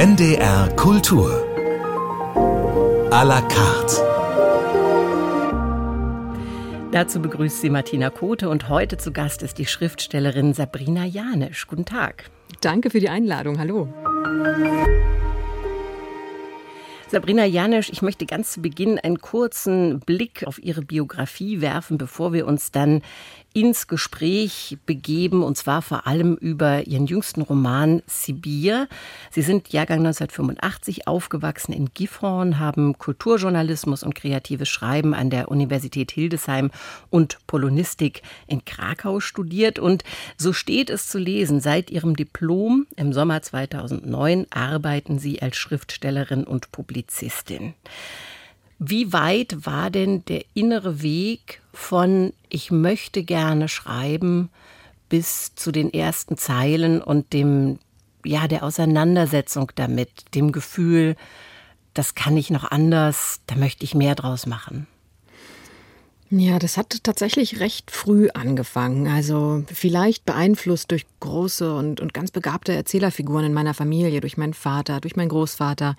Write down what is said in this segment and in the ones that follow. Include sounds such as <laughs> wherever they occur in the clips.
NDR Kultur. À la carte. Dazu begrüßt sie Martina Kote und heute zu Gast ist die Schriftstellerin Sabrina Janisch. Guten Tag. Danke für die Einladung. Hallo. Sabrina Janisch, ich möchte ganz zu Beginn einen kurzen Blick auf Ihre Biografie werfen, bevor wir uns dann ins Gespräch begeben, und zwar vor allem über Ihren jüngsten Roman Sibir. Sie sind Jahrgang 1985 aufgewachsen in Gifhorn, haben Kulturjournalismus und kreatives Schreiben an der Universität Hildesheim und Polonistik in Krakau studiert. Und so steht es zu lesen, seit Ihrem Diplom im Sommer 2009 arbeiten Sie als Schriftstellerin und Publizistin. Wie weit war denn der innere Weg von ich möchte gerne schreiben bis zu den ersten Zeilen und dem ja der Auseinandersetzung damit, dem Gefühl, das kann ich noch anders, da möchte ich mehr draus machen? Ja, das hat tatsächlich recht früh angefangen. Also vielleicht beeinflusst durch große und, und ganz begabte Erzählerfiguren in meiner Familie, durch meinen Vater, durch meinen Großvater,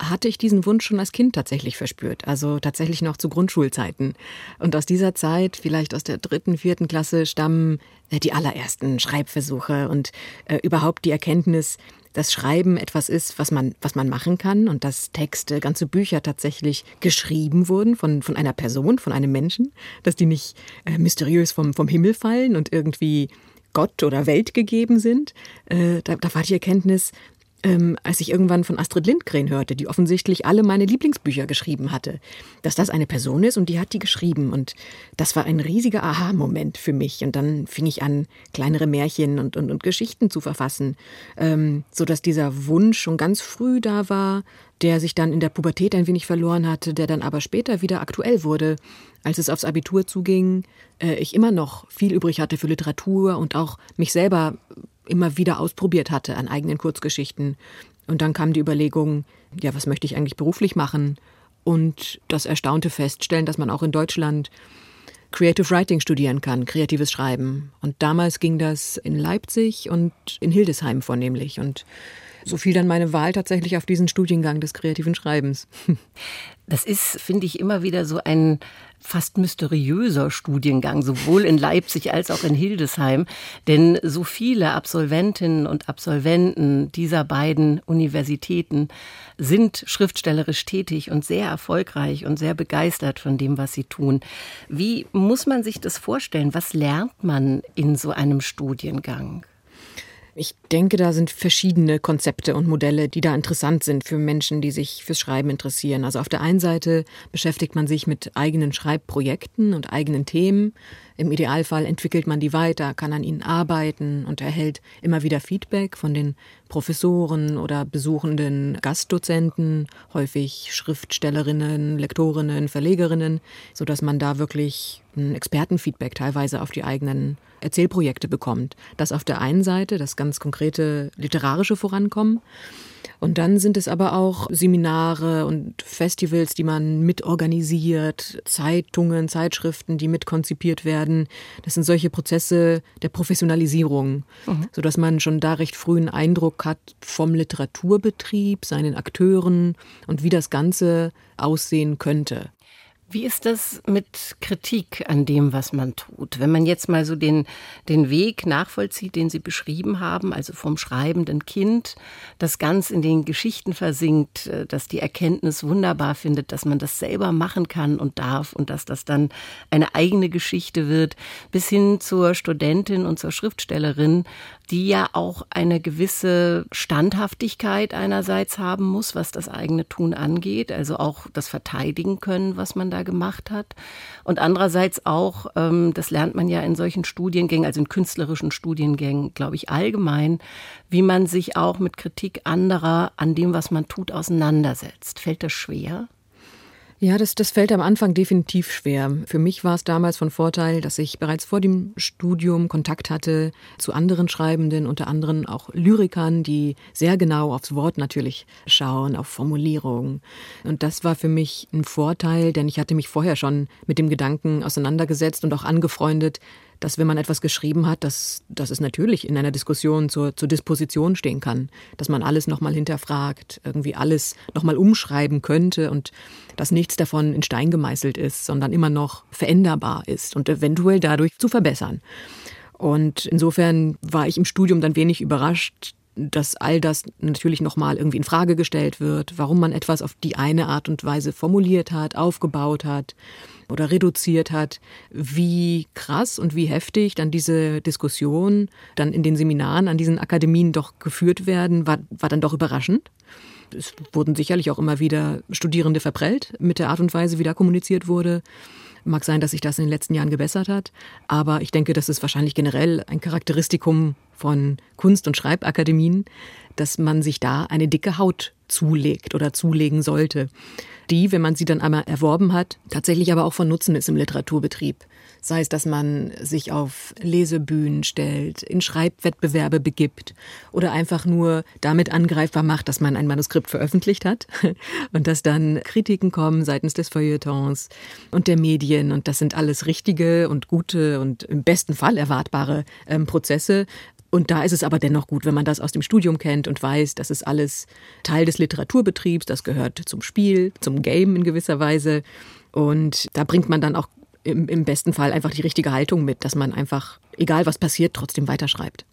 hatte ich diesen Wunsch schon als Kind tatsächlich verspürt, also tatsächlich noch zu Grundschulzeiten. Und aus dieser Zeit, vielleicht aus der dritten, vierten Klasse, stammen äh, die allerersten Schreibversuche und äh, überhaupt die Erkenntnis, dass Schreiben etwas ist, was man, was man machen kann und dass Texte, ganze Bücher tatsächlich geschrieben wurden von, von einer Person, von einem Menschen, dass die nicht äh, mysteriös vom, vom Himmel fallen und irgendwie Gott oder Welt gegeben sind. Äh, da, da war die Erkenntnis, ähm, als ich irgendwann von Astrid Lindgren hörte, die offensichtlich alle meine Lieblingsbücher geschrieben hatte, dass das eine Person ist und die hat die geschrieben. Und das war ein riesiger Aha-Moment für mich. Und dann fing ich an, kleinere Märchen und, und, und Geschichten zu verfassen, ähm, sodass dieser Wunsch schon ganz früh da war, der sich dann in der Pubertät ein wenig verloren hatte, der dann aber später wieder aktuell wurde, als es aufs Abitur zuging, äh, ich immer noch viel übrig hatte für Literatur und auch mich selber immer wieder ausprobiert hatte an eigenen Kurzgeschichten. Und dann kam die Überlegung, ja, was möchte ich eigentlich beruflich machen? Und das erstaunte Feststellen, dass man auch in Deutschland Creative Writing studieren kann, kreatives Schreiben. Und damals ging das in Leipzig und in Hildesheim vornehmlich. Und so fiel dann meine Wahl tatsächlich auf diesen Studiengang des kreativen Schreibens. <laughs> Das ist, finde ich, immer wieder so ein fast mysteriöser Studiengang, sowohl in Leipzig als auch in Hildesheim. Denn so viele Absolventinnen und Absolventen dieser beiden Universitäten sind schriftstellerisch tätig und sehr erfolgreich und sehr begeistert von dem, was sie tun. Wie muss man sich das vorstellen? Was lernt man in so einem Studiengang? Ich denke, da sind verschiedene Konzepte und Modelle, die da interessant sind für Menschen, die sich fürs Schreiben interessieren. Also auf der einen Seite beschäftigt man sich mit eigenen Schreibprojekten und eigenen Themen. Im Idealfall entwickelt man die weiter, kann an ihnen arbeiten und erhält immer wieder Feedback von den Professoren oder besuchenden Gastdozenten, häufig Schriftstellerinnen, Lektorinnen, Verlegerinnen, so dass man da wirklich ein Expertenfeedback teilweise auf die eigenen Erzählprojekte bekommt. Das auf der einen Seite, das ganz konkrete literarische Vorankommen. Und dann sind es aber auch Seminare und Festivals, die man mitorganisiert, Zeitungen, Zeitschriften, die mitkonzipiert werden. Das sind solche Prozesse der Professionalisierung, mhm. sodass man schon da recht früh einen Eindruck hat vom Literaturbetrieb, seinen Akteuren und wie das Ganze aussehen könnte. Wie ist das mit Kritik an dem, was man tut? Wenn man jetzt mal so den, den Weg nachvollzieht, den Sie beschrieben haben, also vom schreibenden Kind, das ganz in den Geschichten versinkt, äh, dass die Erkenntnis wunderbar findet, dass man das selber machen kann und darf und dass das dann eine eigene Geschichte wird, bis hin zur Studentin und zur Schriftstellerin, die ja auch eine gewisse Standhaftigkeit einerseits haben muss, was das eigene Tun angeht, also auch das verteidigen können, was man da gemacht hat. Und andererseits auch, ähm, das lernt man ja in solchen Studiengängen, also in künstlerischen Studiengängen, glaube ich, allgemein, wie man sich auch mit Kritik anderer an dem, was man tut, auseinandersetzt. Fällt das schwer? Ja, das, das fällt am Anfang definitiv schwer. Für mich war es damals von Vorteil, dass ich bereits vor dem Studium Kontakt hatte zu anderen Schreibenden, unter anderem auch Lyrikern, die sehr genau aufs Wort natürlich schauen, auf Formulierungen. Und das war für mich ein Vorteil, denn ich hatte mich vorher schon mit dem Gedanken auseinandergesetzt und auch angefreundet, dass wenn man etwas geschrieben hat, dass, dass es natürlich in einer Diskussion zur, zur Disposition stehen kann, dass man alles nochmal hinterfragt, irgendwie alles nochmal umschreiben könnte und dass nichts davon in Stein gemeißelt ist, sondern immer noch veränderbar ist und eventuell dadurch zu verbessern. Und insofern war ich im Studium dann wenig überrascht, dass all das natürlich nochmal irgendwie in Frage gestellt wird, warum man etwas auf die eine Art und Weise formuliert hat, aufgebaut hat oder reduziert hat, wie krass und wie heftig dann diese Diskussionen dann in den Seminaren an diesen Akademien doch geführt werden, war, war dann doch überraschend. Es wurden sicherlich auch immer wieder Studierende verprellt mit der Art und Weise, wie da kommuniziert wurde. Mag sein, dass sich das in den letzten Jahren gebessert hat, aber ich denke, das ist wahrscheinlich generell ein Charakteristikum von Kunst- und Schreibakademien, dass man sich da eine dicke Haut zulegt oder zulegen sollte, die, wenn man sie dann einmal erworben hat, tatsächlich aber auch von Nutzen ist im Literaturbetrieb. Sei es, dass man sich auf Lesebühnen stellt, in Schreibwettbewerbe begibt oder einfach nur damit angreifbar macht, dass man ein Manuskript veröffentlicht hat <laughs> und dass dann Kritiken kommen seitens des Feuilletons und der Medien und das sind alles richtige und gute und im besten Fall erwartbare ähm, Prozesse, und da ist es aber dennoch gut, wenn man das aus dem Studium kennt und weiß, das ist alles Teil des Literaturbetriebs, das gehört zum Spiel, zum Game in gewisser Weise. Und da bringt man dann auch im, im besten Fall einfach die richtige Haltung mit, dass man einfach, egal was passiert, trotzdem weiterschreibt.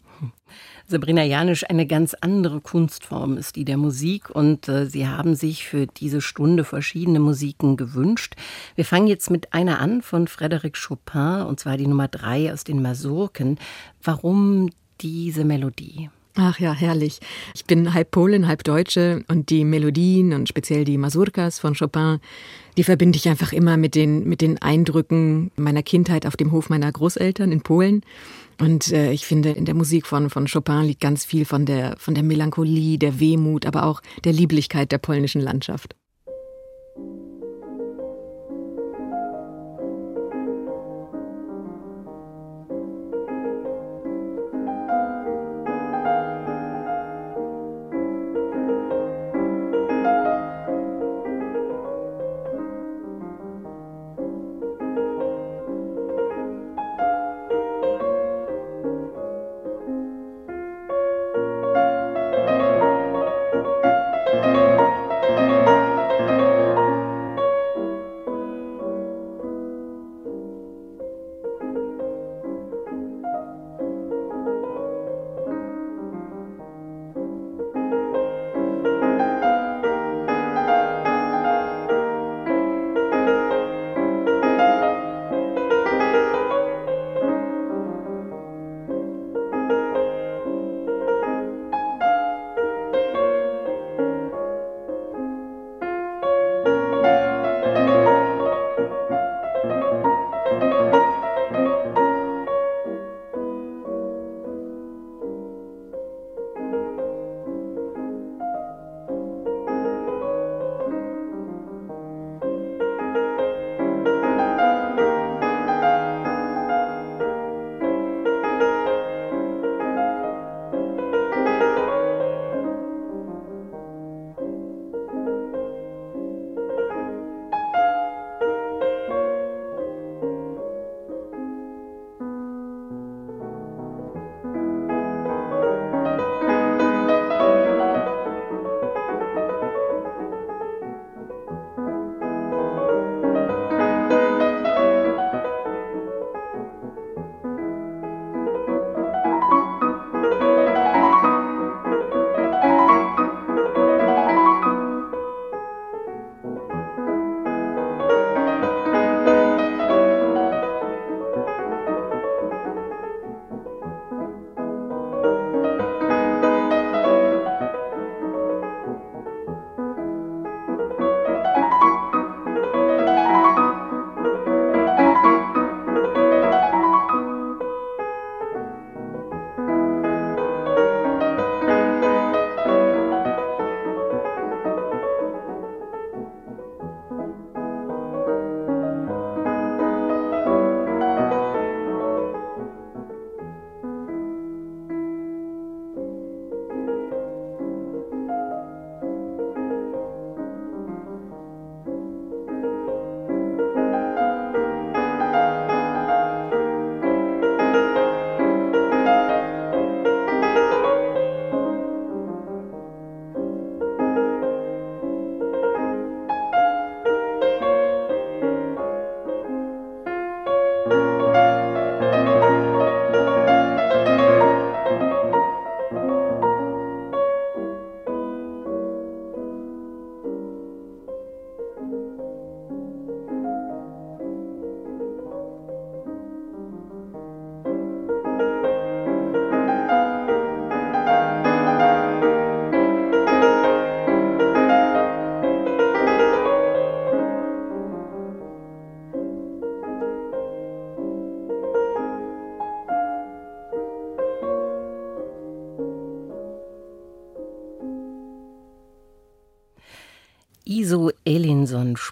Sabrina Janisch, eine ganz andere Kunstform ist die der Musik und äh, Sie haben sich für diese Stunde verschiedene Musiken gewünscht. Wir fangen jetzt mit einer an von Frédéric Chopin und zwar die Nummer drei aus den Masurken. Warum diese Melodie? Ach ja, herrlich. Ich bin halb Polin, halb Deutsche und die Melodien und speziell die Masurkas von Chopin, die verbinde ich einfach immer mit den, mit den Eindrücken meiner Kindheit auf dem Hof meiner Großeltern in Polen. Und äh, ich finde, in der Musik von, von Chopin liegt ganz viel von der, von der Melancholie, der Wehmut, aber auch der Lieblichkeit der polnischen Landschaft.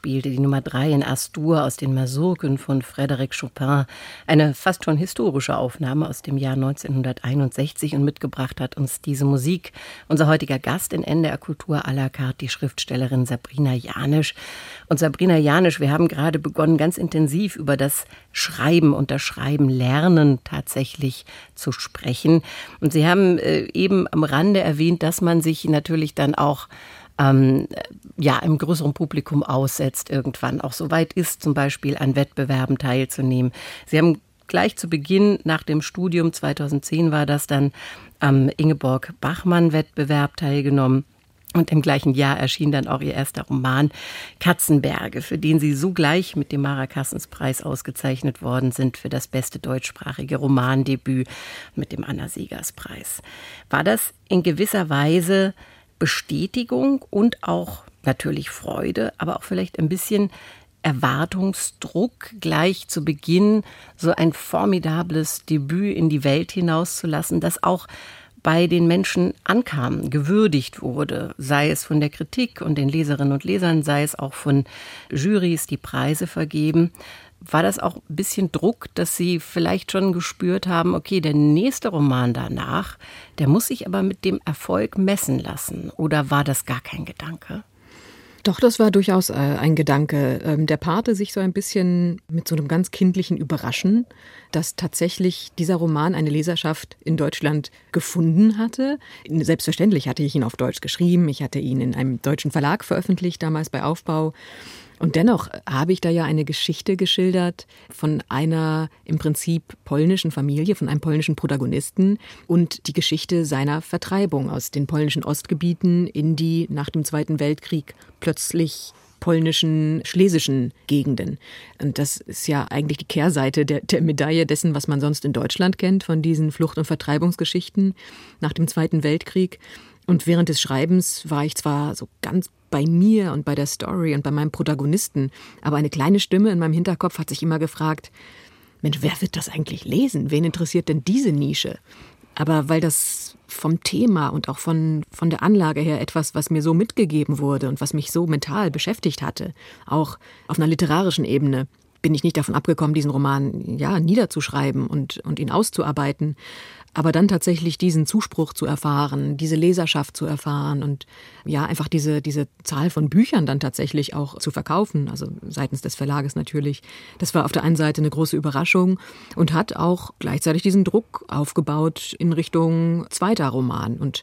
Spielte die Nummer 3 in Astur aus den Masurken von Frédéric Chopin. Eine fast schon historische Aufnahme aus dem Jahr 1961 und mitgebracht hat uns diese Musik unser heutiger Gast in NDR Kultur à la carte, die Schriftstellerin Sabrina Janisch. Und Sabrina Janisch, wir haben gerade begonnen, ganz intensiv über das Schreiben und das Schreiben lernen tatsächlich zu sprechen. Und Sie haben äh, eben am Rande erwähnt, dass man sich natürlich dann auch ähm, ja, im größeren Publikum aussetzt, irgendwann auch so weit ist, zum Beispiel an Wettbewerben teilzunehmen. Sie haben gleich zu Beginn nach dem Studium 2010 war das dann am Ingeborg Bachmann Wettbewerb teilgenommen. Und im gleichen Jahr erschien dann auch ihr erster Roman Katzenberge, für den sie sogleich mit dem Mara Kassens Preis ausgezeichnet worden sind für das beste deutschsprachige Romandebüt mit dem Anna Siegers Preis. War das in gewisser Weise Bestätigung und auch natürlich Freude, aber auch vielleicht ein bisschen Erwartungsdruck, gleich zu Beginn so ein formidables Debüt in die Welt hinauszulassen, das auch bei den Menschen ankam, gewürdigt wurde, sei es von der Kritik und den Leserinnen und Lesern, sei es auch von Jurys, die Preise vergeben. War das auch ein bisschen Druck, dass Sie vielleicht schon gespürt haben, okay, der nächste Roman danach, der muss sich aber mit dem Erfolg messen lassen? Oder war das gar kein Gedanke? Doch, das war durchaus äh, ein Gedanke. Ähm, der Pate sich so ein bisschen mit so einem ganz kindlichen Überraschen, dass tatsächlich dieser Roman eine Leserschaft in Deutschland gefunden hatte. Selbstverständlich hatte ich ihn auf Deutsch geschrieben. Ich hatte ihn in einem deutschen Verlag veröffentlicht, damals bei Aufbau. Und dennoch habe ich da ja eine Geschichte geschildert von einer im Prinzip polnischen Familie, von einem polnischen Protagonisten und die Geschichte seiner Vertreibung aus den polnischen Ostgebieten in die nach dem Zweiten Weltkrieg plötzlich polnischen, schlesischen Gegenden. Und das ist ja eigentlich die Kehrseite der, der, Medaille dessen, was man sonst in Deutschland kennt, von diesen Flucht- und Vertreibungsgeschichten nach dem Zweiten Weltkrieg. Und während des Schreibens war ich zwar so ganz bei mir und bei der Story und bei meinem Protagonisten, aber eine kleine Stimme in meinem Hinterkopf hat sich immer gefragt, Mensch, wer wird das eigentlich lesen? Wen interessiert denn diese Nische? Aber weil das vom Thema und auch von, von der Anlage her etwas, was mir so mitgegeben wurde und was mich so mental beschäftigt hatte, auch auf einer literarischen Ebene, bin ich nicht davon abgekommen, diesen Roman ja niederzuschreiben und, und ihn auszuarbeiten. Aber dann tatsächlich diesen Zuspruch zu erfahren, diese Leserschaft zu erfahren und ja, einfach diese, diese Zahl von Büchern dann tatsächlich auch zu verkaufen, also seitens des Verlages natürlich. Das war auf der einen Seite eine große Überraschung und hat auch gleichzeitig diesen Druck aufgebaut in Richtung zweiter Roman. Und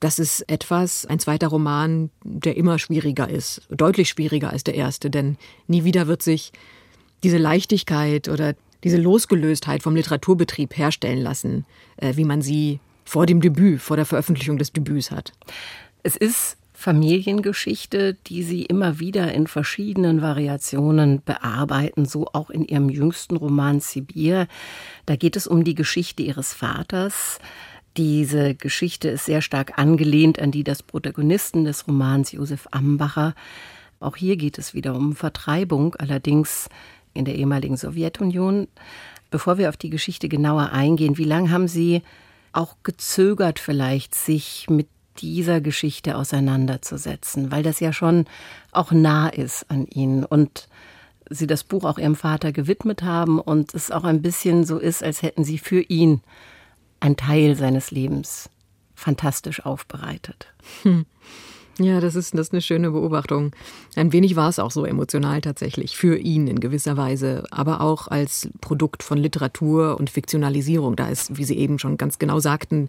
das ist etwas, ein zweiter Roman, der immer schwieriger ist, deutlich schwieriger als der erste, denn nie wieder wird sich diese Leichtigkeit oder diese Losgelöstheit vom Literaturbetrieb herstellen lassen, äh, wie man sie vor dem Debüt, vor der Veröffentlichung des Debüts hat. Es ist Familiengeschichte, die Sie immer wieder in verschiedenen Variationen bearbeiten, so auch in Ihrem jüngsten Roman Sibir. Da geht es um die Geschichte Ihres Vaters. Diese Geschichte ist sehr stark angelehnt an die des Protagonisten des Romans Josef Ambacher. Auch hier geht es wieder um Vertreibung, allerdings in der ehemaligen Sowjetunion. Bevor wir auf die Geschichte genauer eingehen, wie lange haben Sie auch gezögert vielleicht, sich mit dieser Geschichte auseinanderzusetzen, weil das ja schon auch nah ist an Ihnen und Sie das Buch auch Ihrem Vater gewidmet haben und es auch ein bisschen so ist, als hätten Sie für ihn ein Teil seines Lebens fantastisch aufbereitet. Hm. <laughs> Ja, das ist, das ist eine schöne Beobachtung. Ein wenig war es auch so emotional tatsächlich, für ihn in gewisser Weise, aber auch als Produkt von Literatur und Fiktionalisierung. Da ist, wie Sie eben schon ganz genau sagten,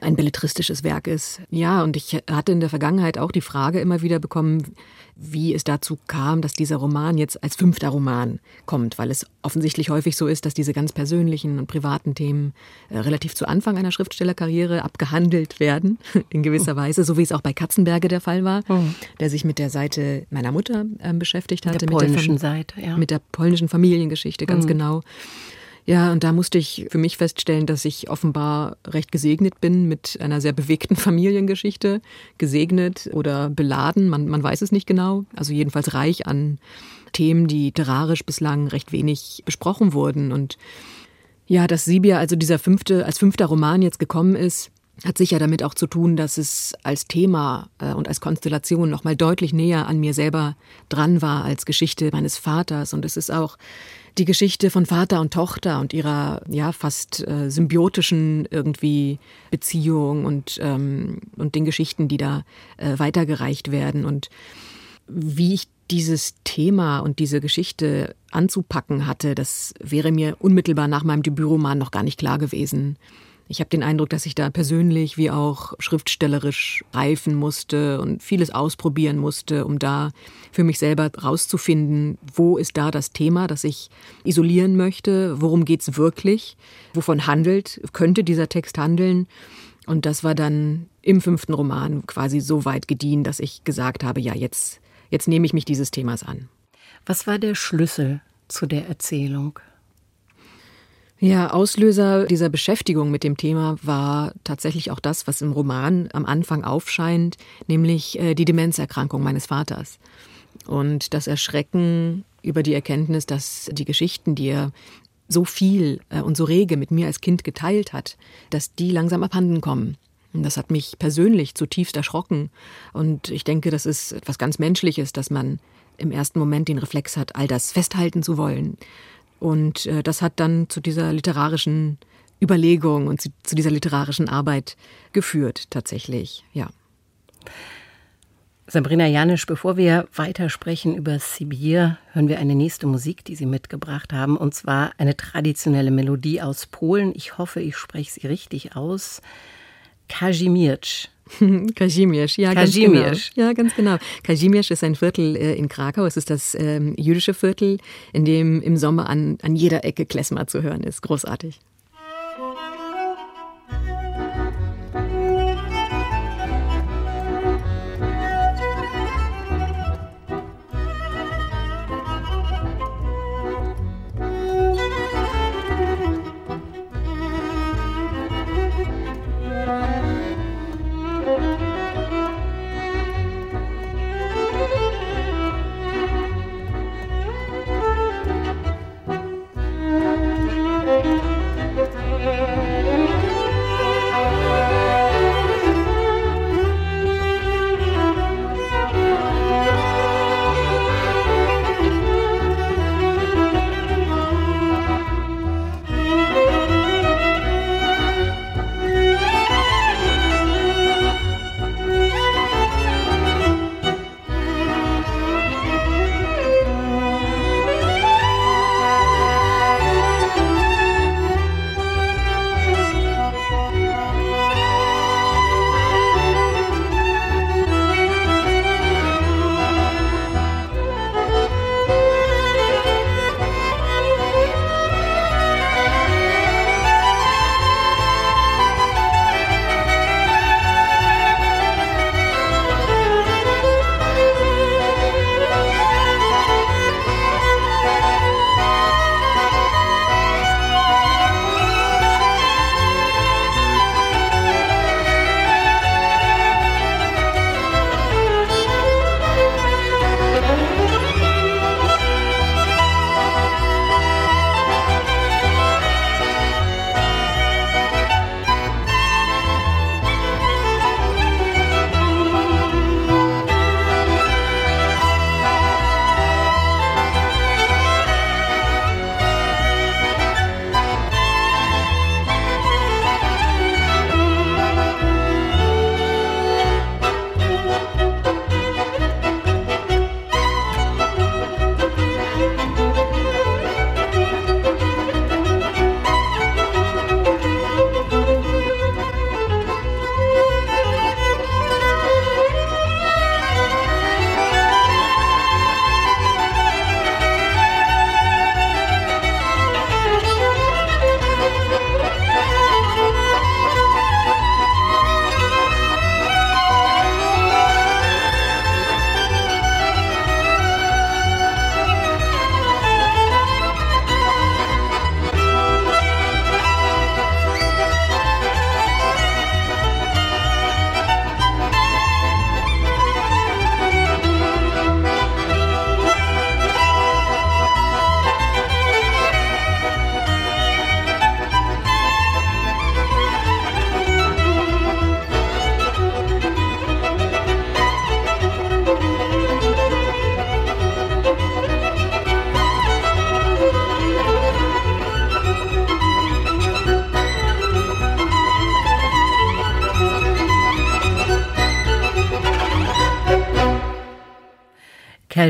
ein belletristisches Werk ist. Ja, und ich hatte in der Vergangenheit auch die Frage immer wieder bekommen, wie es dazu kam, dass dieser Roman jetzt als fünfter Roman kommt, weil es offensichtlich häufig so ist, dass diese ganz persönlichen und privaten Themen äh, relativ zu Anfang einer Schriftstellerkarriere abgehandelt werden, <laughs> in gewisser Weise, so wie es auch bei Katzenberge der Fall war, oh. der sich mit der Seite meiner Mutter äh, beschäftigt hatte. Mit der polnischen mit der Seite, ja. Mit der polnischen Familiengeschichte, ganz mhm. genau. Ja, und da musste ich für mich feststellen, dass ich offenbar recht gesegnet bin mit einer sehr bewegten <laughs> Familiengeschichte. Gesegnet oder beladen, man, man weiß es nicht genau. Also jedenfalls reich an Themen, die literarisch bislang recht wenig besprochen wurden. Und ja, dass Sibia, also dieser fünfte, als fünfter Roman jetzt gekommen ist, hat sicher damit auch zu tun, dass es als Thema äh, und als Konstellation noch mal deutlich näher an mir selber dran war als Geschichte meines Vaters und es ist auch die Geschichte von Vater und Tochter und ihrer ja fast äh, symbiotischen irgendwie Beziehung und ähm, und den Geschichten, die da äh, weitergereicht werden und wie ich dieses Thema und diese Geschichte anzupacken hatte, das wäre mir unmittelbar nach meinem Debütroman noch gar nicht klar gewesen. Ich habe den Eindruck, dass ich da persönlich wie auch schriftstellerisch reifen musste und vieles ausprobieren musste, um da für mich selber rauszufinden, wo ist da das Thema, das ich isolieren möchte, worum geht's wirklich, wovon handelt, könnte dieser Text handeln. Und das war dann im fünften Roman quasi so weit gediehen, dass ich gesagt habe, ja, jetzt, jetzt nehme ich mich dieses Themas an. Was war der Schlüssel zu der Erzählung? Ja, Auslöser dieser Beschäftigung mit dem Thema war tatsächlich auch das, was im Roman am Anfang aufscheint, nämlich äh, die Demenzerkrankung meines Vaters. Und das Erschrecken über die Erkenntnis, dass die Geschichten, die er so viel äh, und so rege mit mir als Kind geteilt hat, dass die langsam abhanden kommen. Das hat mich persönlich zutiefst erschrocken. Und ich denke, das ist etwas ganz Menschliches, dass man im ersten Moment den Reflex hat, all das festhalten zu wollen. Und äh, das hat dann zu dieser literarischen Überlegung und zu, zu dieser literarischen Arbeit geführt, tatsächlich, ja. Sabrina Janisch, bevor wir weitersprechen über Sibir, hören wir eine nächste Musik, die Sie mitgebracht haben, und zwar eine traditionelle Melodie aus Polen. Ich hoffe, ich spreche sie richtig aus. Kazimierz. <laughs> Kazimierz, ja, Kazimierz. ganz genau. Ja, ganz genau. Kazimierz ist ein Viertel äh, in Krakau. Es ist das ähm, jüdische Viertel, in dem im Sommer an, an jeder Ecke Klezmer zu hören ist. Großartig.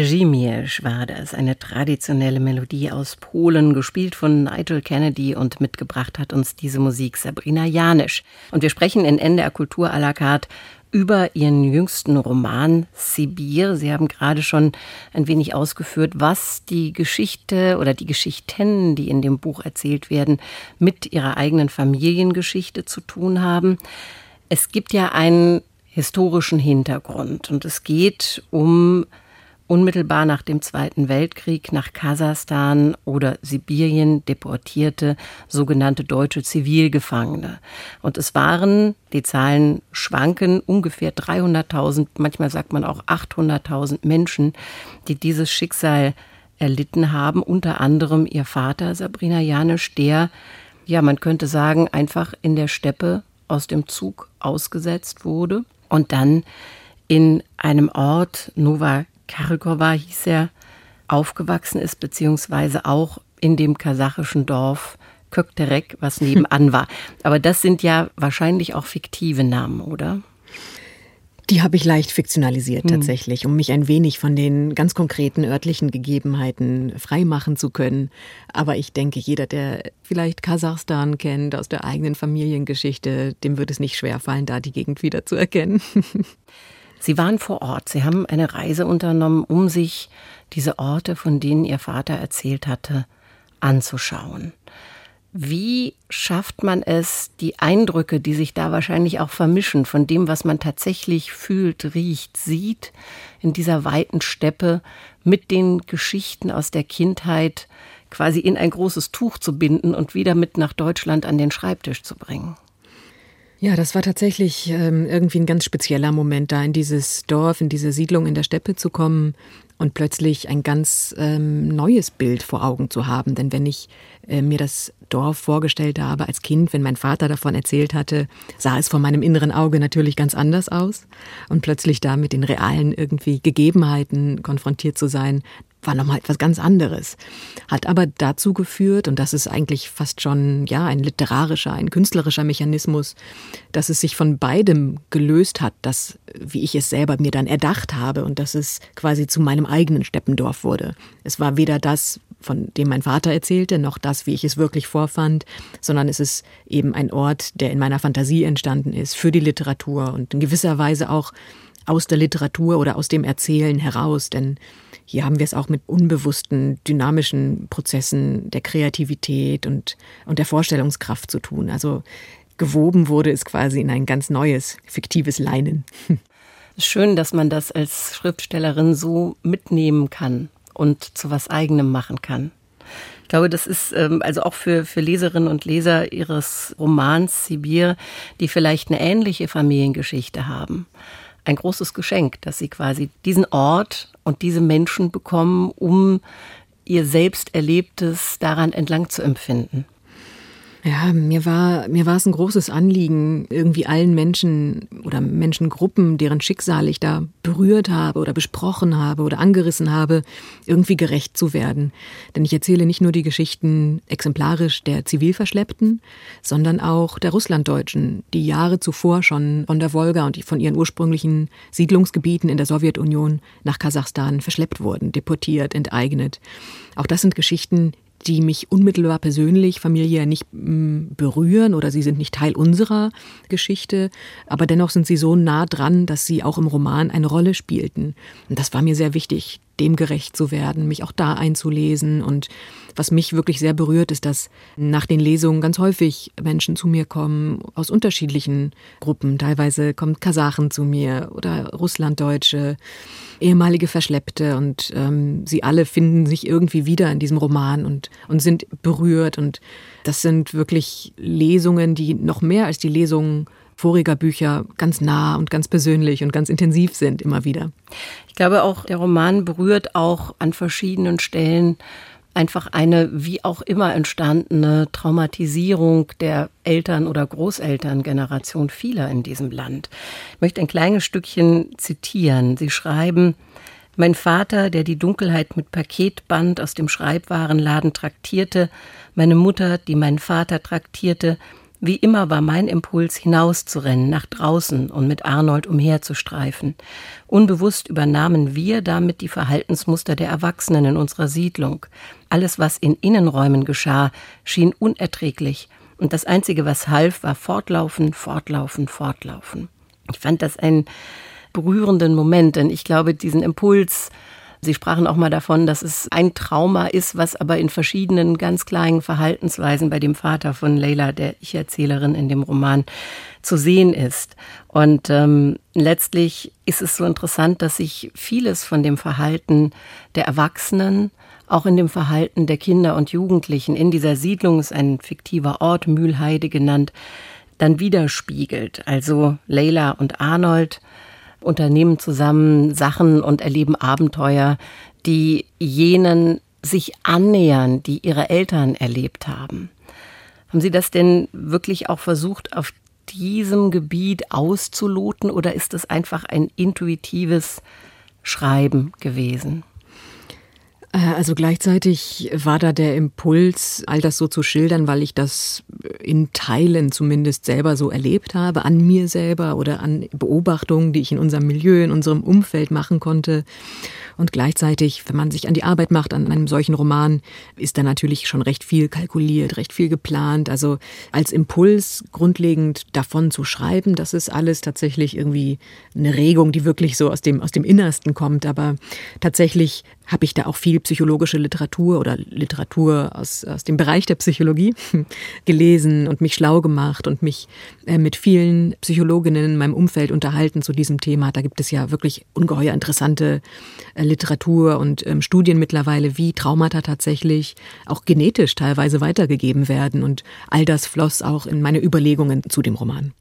Kazimierz war das, eine traditionelle Melodie aus Polen, gespielt von Nigel Kennedy und mitgebracht hat uns diese Musik Sabrina Janisch. Und wir sprechen in NDR Kultur à la carte über Ihren jüngsten Roman Sibir. Sie haben gerade schon ein wenig ausgeführt, was die Geschichte oder die Geschichten, die in dem Buch erzählt werden, mit Ihrer eigenen Familiengeschichte zu tun haben. Es gibt ja einen historischen Hintergrund und es geht um unmittelbar nach dem Zweiten Weltkrieg nach Kasachstan oder Sibirien deportierte sogenannte deutsche Zivilgefangene. Und es waren, die Zahlen schwanken, ungefähr 300.000, manchmal sagt man auch 800.000 Menschen, die dieses Schicksal erlitten haben, unter anderem ihr Vater Sabrina Janisch, der, ja, man könnte sagen, einfach in der Steppe aus dem Zug ausgesetzt wurde und dann in einem Ort, Nova Karykova hieß er, aufgewachsen ist, beziehungsweise auch in dem kasachischen Dorf Kökterek, was nebenan war. <laughs> Aber das sind ja wahrscheinlich auch fiktive Namen, oder? Die habe ich leicht fiktionalisiert hm. tatsächlich, um mich ein wenig von den ganz konkreten örtlichen Gegebenheiten freimachen zu können. Aber ich denke, jeder, der vielleicht Kasachstan kennt aus der eigenen Familiengeschichte, dem wird es nicht schwerfallen, da die Gegend wieder zu erkennen. <laughs> Sie waren vor Ort. Sie haben eine Reise unternommen, um sich diese Orte, von denen Ihr Vater erzählt hatte, anzuschauen. Wie schafft man es, die Eindrücke, die sich da wahrscheinlich auch vermischen, von dem, was man tatsächlich fühlt, riecht, sieht, in dieser weiten Steppe mit den Geschichten aus der Kindheit quasi in ein großes Tuch zu binden und wieder mit nach Deutschland an den Schreibtisch zu bringen? Ja, das war tatsächlich ähm, irgendwie ein ganz spezieller Moment, da in dieses Dorf, in diese Siedlung in der Steppe zu kommen und plötzlich ein ganz ähm, neues Bild vor Augen zu haben. Denn wenn ich äh, mir das Dorf vorgestellt habe als Kind, wenn mein Vater davon erzählt hatte, sah es vor meinem inneren Auge natürlich ganz anders aus. Und plötzlich da mit den realen irgendwie Gegebenheiten konfrontiert zu sein, war nochmal etwas ganz anderes. Hat aber dazu geführt, und das ist eigentlich fast schon, ja, ein literarischer, ein künstlerischer Mechanismus, dass es sich von beidem gelöst hat, das, wie ich es selber mir dann erdacht habe und dass es quasi zu meinem eigenen Steppendorf wurde. Es war weder das, von dem mein Vater erzählte, noch das, wie ich es wirklich vorfand, sondern es ist eben ein Ort, der in meiner Fantasie entstanden ist, für die Literatur und in gewisser Weise auch aus der Literatur oder aus dem Erzählen heraus, denn hier haben wir es auch mit unbewussten, dynamischen Prozessen der Kreativität und, und der Vorstellungskraft zu tun. Also gewoben wurde es quasi in ein ganz neues, fiktives Leinen. Schön, dass man das als Schriftstellerin so mitnehmen kann und zu was eigenem machen kann. Ich glaube, das ist ähm, also auch für, für Leserinnen und Leser Ihres Romans Sibir, die vielleicht eine ähnliche Familiengeschichte haben ein großes Geschenk, dass sie quasi diesen Ort und diese Menschen bekommen, um ihr selbst Erlebtes daran entlang zu empfinden. Ja, mir war, mir war es ein großes Anliegen, irgendwie allen Menschen oder Menschengruppen, deren Schicksal ich da berührt habe oder besprochen habe oder angerissen habe, irgendwie gerecht zu werden. Denn ich erzähle nicht nur die Geschichten exemplarisch der Zivilverschleppten, sondern auch der Russlanddeutschen, die Jahre zuvor schon von der Wolga und von ihren ursprünglichen Siedlungsgebieten in der Sowjetunion nach Kasachstan verschleppt wurden, deportiert, enteignet. Auch das sind Geschichten, die mich unmittelbar persönlich, familiär nicht mm, berühren oder sie sind nicht Teil unserer Geschichte, aber dennoch sind sie so nah dran, dass sie auch im Roman eine Rolle spielten. Und das war mir sehr wichtig, dem gerecht zu werden, mich auch da einzulesen. Und was mich wirklich sehr berührt, ist, dass nach den Lesungen ganz häufig Menschen zu mir kommen aus unterschiedlichen Gruppen. Teilweise kommen Kasachen zu mir oder Russlanddeutsche ehemalige Verschleppte und ähm, sie alle finden sich irgendwie wieder in diesem Roman und, und sind berührt. Und das sind wirklich Lesungen, die noch mehr als die Lesungen voriger Bücher ganz nah und ganz persönlich und ganz intensiv sind immer wieder. Ich glaube auch, der Roman berührt auch an verschiedenen Stellen einfach eine wie auch immer entstandene Traumatisierung der Eltern- oder Großelterngeneration vieler in diesem Land. Ich möchte ein kleines Stückchen zitieren. Sie schreiben, mein Vater, der die Dunkelheit mit Paketband aus dem Schreibwarenladen traktierte, meine Mutter, die meinen Vater traktierte, Wie immer war mein Impuls, hinauszurennen, nach draußen und mit Arnold umherzustreifen. Unbewusst übernahmen wir damit die Verhaltensmuster der Erwachsenen in unserer Siedlung. Alles, was in Innenräumen geschah, schien unerträglich, und das Einzige, was half, war fortlaufen, fortlaufen, fortlaufen. Ich fand das einen berührenden Moment, denn ich glaube, diesen Impuls, Sie sprachen auch mal davon, dass es ein Trauma ist, was aber in verschiedenen ganz kleinen Verhaltensweisen bei dem Vater von Leila, der Ich-Erzählerin in dem Roman, zu sehen ist. Und ähm, letztlich ist es so interessant, dass sich vieles von dem Verhalten der Erwachsenen auch in dem Verhalten der Kinder und Jugendlichen in dieser Siedlung ist ein fiktiver Ort, Mühlheide genannt, dann widerspiegelt. Also Leila und Arnold unternehmen zusammen Sachen und erleben Abenteuer, die jenen sich annähern, die ihre Eltern erlebt haben. Haben Sie das denn wirklich auch versucht, auf diesem Gebiet auszuloten oder ist es einfach ein intuitives Schreiben gewesen? Äh, also gleichzeitig war da der Impuls, all das so zu schildern, weil ich das in Teilen zumindest selber so erlebt habe, an mir selber oder an Beobachtungen, die ich in unserem Milieu, in unserem Umfeld machen konnte. Und gleichzeitig, wenn man sich an die Arbeit macht, an einem solchen Roman, ist da natürlich schon recht viel kalkuliert, recht viel geplant. Also als Impuls grundlegend davon zu schreiben, das ist alles tatsächlich irgendwie eine Regung, die wirklich so aus dem, aus dem Innersten kommt. Aber tatsächlich habe ich da auch viel psychologische Literatur oder Literatur aus, aus dem Bereich der Psychologie <laughs> gelesen und mich schlau gemacht und mich äh, mit vielen Psychologinnen in meinem Umfeld unterhalten zu diesem Thema. Da gibt es ja wirklich ungeheuer interessante äh, Literatur und ähm, Studien mittlerweile, wie Traumata tatsächlich auch genetisch teilweise weitergegeben werden. Und all das floss auch in meine Überlegungen zu dem Roman.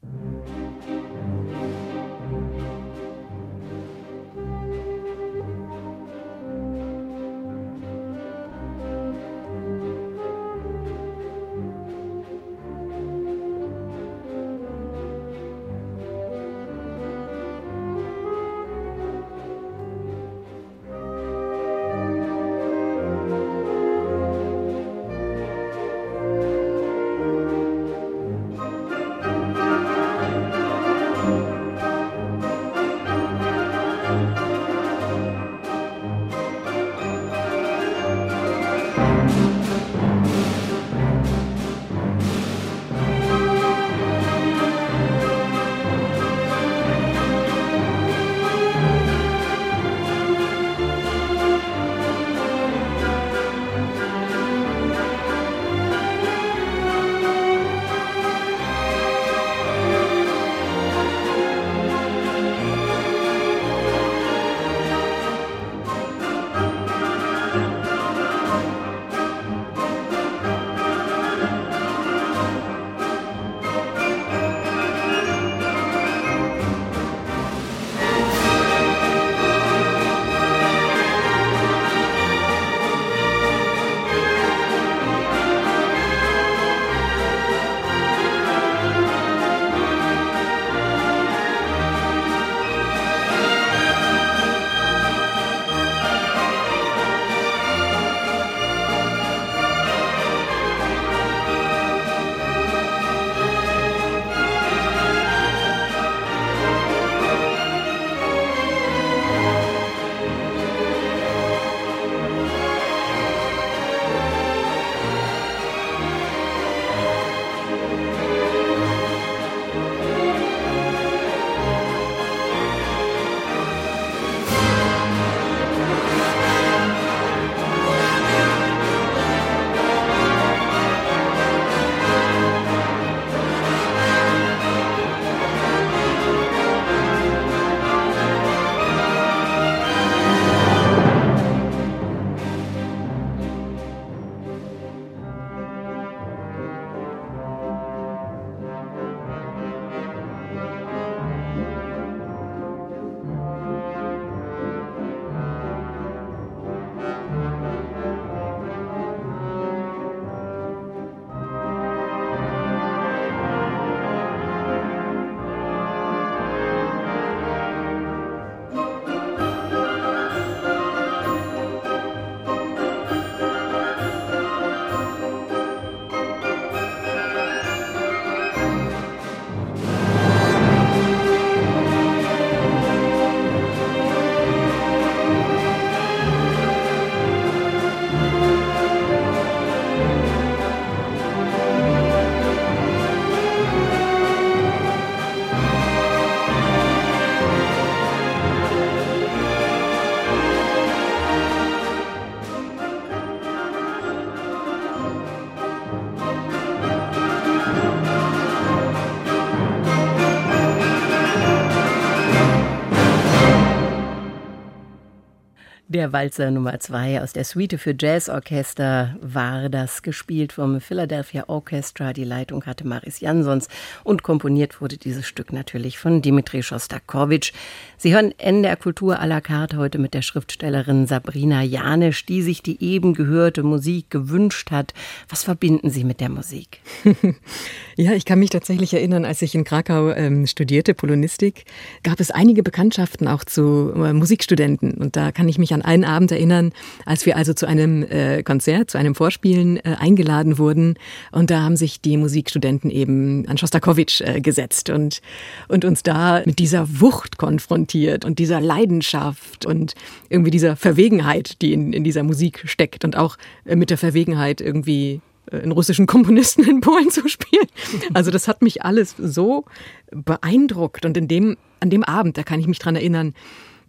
Der Walzer Nummer 2 aus der Suite für Jazzorchester war das, gespielt vom Philadelphia Orchestra. Die Leitung hatte Maris Jansons und komponiert wurde dieses Stück natürlich von Dimitri Schostakowitsch. Sie hören NDR Kultur à la carte heute mit der Schriftstellerin Sabrina Janisch, die sich die eben gehörte Musik gewünscht hat. Was verbinden Sie mit der Musik? <laughs> ja, ich kann mich tatsächlich erinnern, als ich in Krakau ähm, studierte, Polonistik, gab es einige Bekanntschaften auch zu äh, Musikstudenten. Und da kann ich mich an einen Abend erinnern, als wir also zu einem äh, Konzert, zu einem Vorspielen äh, eingeladen wurden. Und da haben sich die Musikstudenten eben an Schostakowitsch äh, gesetzt und, und uns da mit dieser Wucht konfrontiert und dieser Leidenschaft und irgendwie dieser Verwegenheit, die in, in dieser Musik steckt und auch äh, mit der Verwegenheit irgendwie äh, einen russischen Komponisten in Polen zu spielen. Also das hat mich alles so beeindruckt und in dem an dem Abend, da kann ich mich dran erinnern,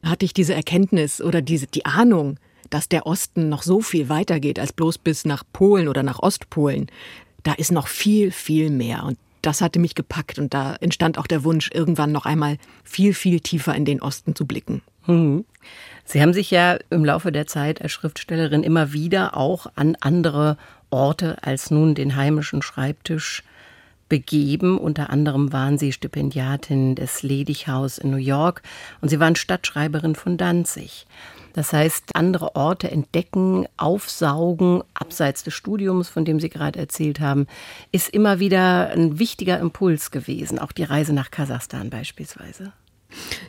hatte ich diese Erkenntnis oder diese, die Ahnung, dass der Osten noch so viel weitergeht als bloß bis nach Polen oder nach Ostpolen. Da ist noch viel, viel mehr. Und das hatte mich gepackt und da entstand auch der Wunsch, irgendwann noch einmal viel, viel tiefer in den Osten zu blicken. Mhm. Sie haben sich ja im Laufe der Zeit als Schriftstellerin immer wieder auch an andere Orte als nun den heimischen Schreibtisch begeben. Unter anderem waren sie Stipendiatin des Ledighaus in New York und sie waren Stadtschreiberin von Danzig. Das heißt, andere Orte entdecken, aufsaugen, abseits des Studiums, von dem Sie gerade erzählt haben, ist immer wieder ein wichtiger Impuls gewesen. Auch die Reise nach Kasachstan beispielsweise.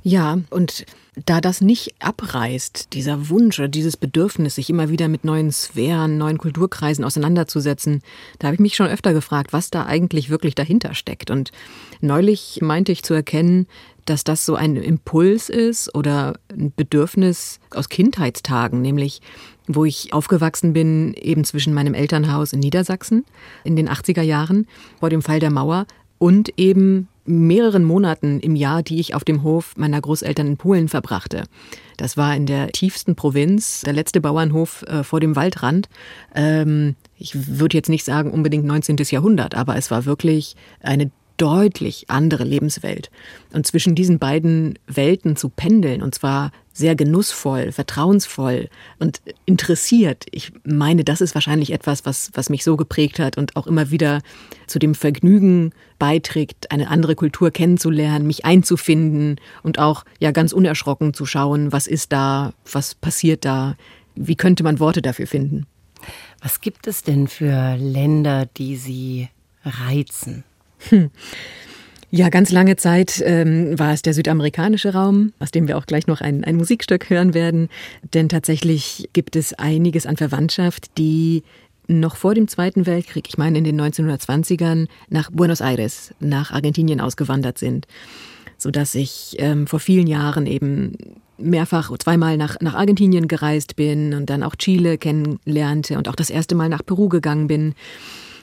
Ja, und da das nicht abreißt, dieser Wunsch oder dieses Bedürfnis, sich immer wieder mit neuen Sphären, neuen Kulturkreisen auseinanderzusetzen, da habe ich mich schon öfter gefragt, was da eigentlich wirklich dahinter steckt. Und neulich meinte ich zu erkennen, dass das so ein Impuls ist oder ein Bedürfnis aus Kindheitstagen, nämlich wo ich aufgewachsen bin, eben zwischen meinem Elternhaus in Niedersachsen in den 80er Jahren vor dem Fall der Mauer und eben mehreren Monaten im Jahr, die ich auf dem Hof meiner Großeltern in Polen verbrachte. Das war in der tiefsten Provinz, der letzte Bauernhof äh, vor dem Waldrand. Ähm, ich würde jetzt nicht sagen unbedingt 19. Jahrhundert, aber es war wirklich eine deutlich andere Lebenswelt. Und zwischen diesen beiden Welten zu pendeln, und zwar sehr genussvoll, vertrauensvoll und interessiert. Ich meine, das ist wahrscheinlich etwas, was, was mich so geprägt hat und auch immer wieder zu dem Vergnügen beiträgt, eine andere Kultur kennenzulernen, mich einzufinden und auch ja ganz unerschrocken zu schauen, was ist da, was passiert da, wie könnte man Worte dafür finden. Was gibt es denn für Länder, die Sie reizen? Hm. Ja, ganz lange Zeit ähm, war es der südamerikanische Raum, aus dem wir auch gleich noch ein, ein Musikstück hören werden. Denn tatsächlich gibt es einiges an Verwandtschaft, die noch vor dem Zweiten Weltkrieg, ich meine in den 1920ern, nach Buenos Aires, nach Argentinien ausgewandert sind. Sodass ich ähm, vor vielen Jahren eben mehrfach, zweimal nach, nach Argentinien gereist bin und dann auch Chile kennenlernte und auch das erste Mal nach Peru gegangen bin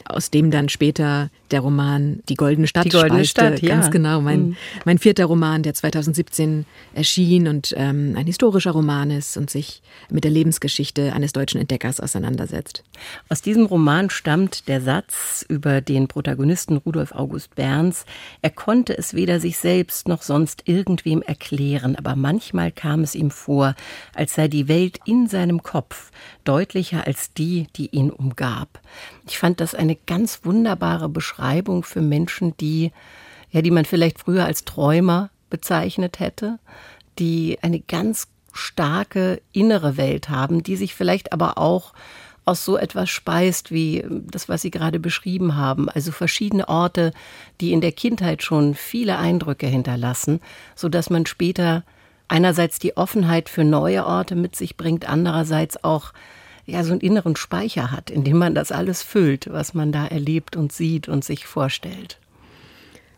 aus dem dann später der Roman Die Goldene Stadt Die Goldene Stadt, ja. Ganz genau, mein, mhm. mein vierter Roman, der 2017 erschien und ähm, ein historischer Roman ist und sich mit der Lebensgeschichte eines deutschen Entdeckers auseinandersetzt. Aus diesem Roman stammt der Satz über den Protagonisten Rudolf August Berns. Er konnte es weder sich selbst noch sonst irgendwem erklären, aber manchmal kam es ihm vor, als sei die Welt in seinem Kopf deutlicher als die, die ihn umgab. Ich fand das eine ganz wunderbare Beschreibung für Menschen, die, ja, die man vielleicht früher als Träumer bezeichnet hätte, die eine ganz starke innere Welt haben, die sich vielleicht aber auch aus so etwas speist wie das, was Sie gerade beschrieben haben. Also verschiedene Orte, die in der Kindheit schon viele Eindrücke hinterlassen, so dass man später einerseits die Offenheit für neue Orte mit sich bringt, andererseits auch ja so einen inneren Speicher hat, in dem man das alles füllt, was man da erlebt und sieht und sich vorstellt.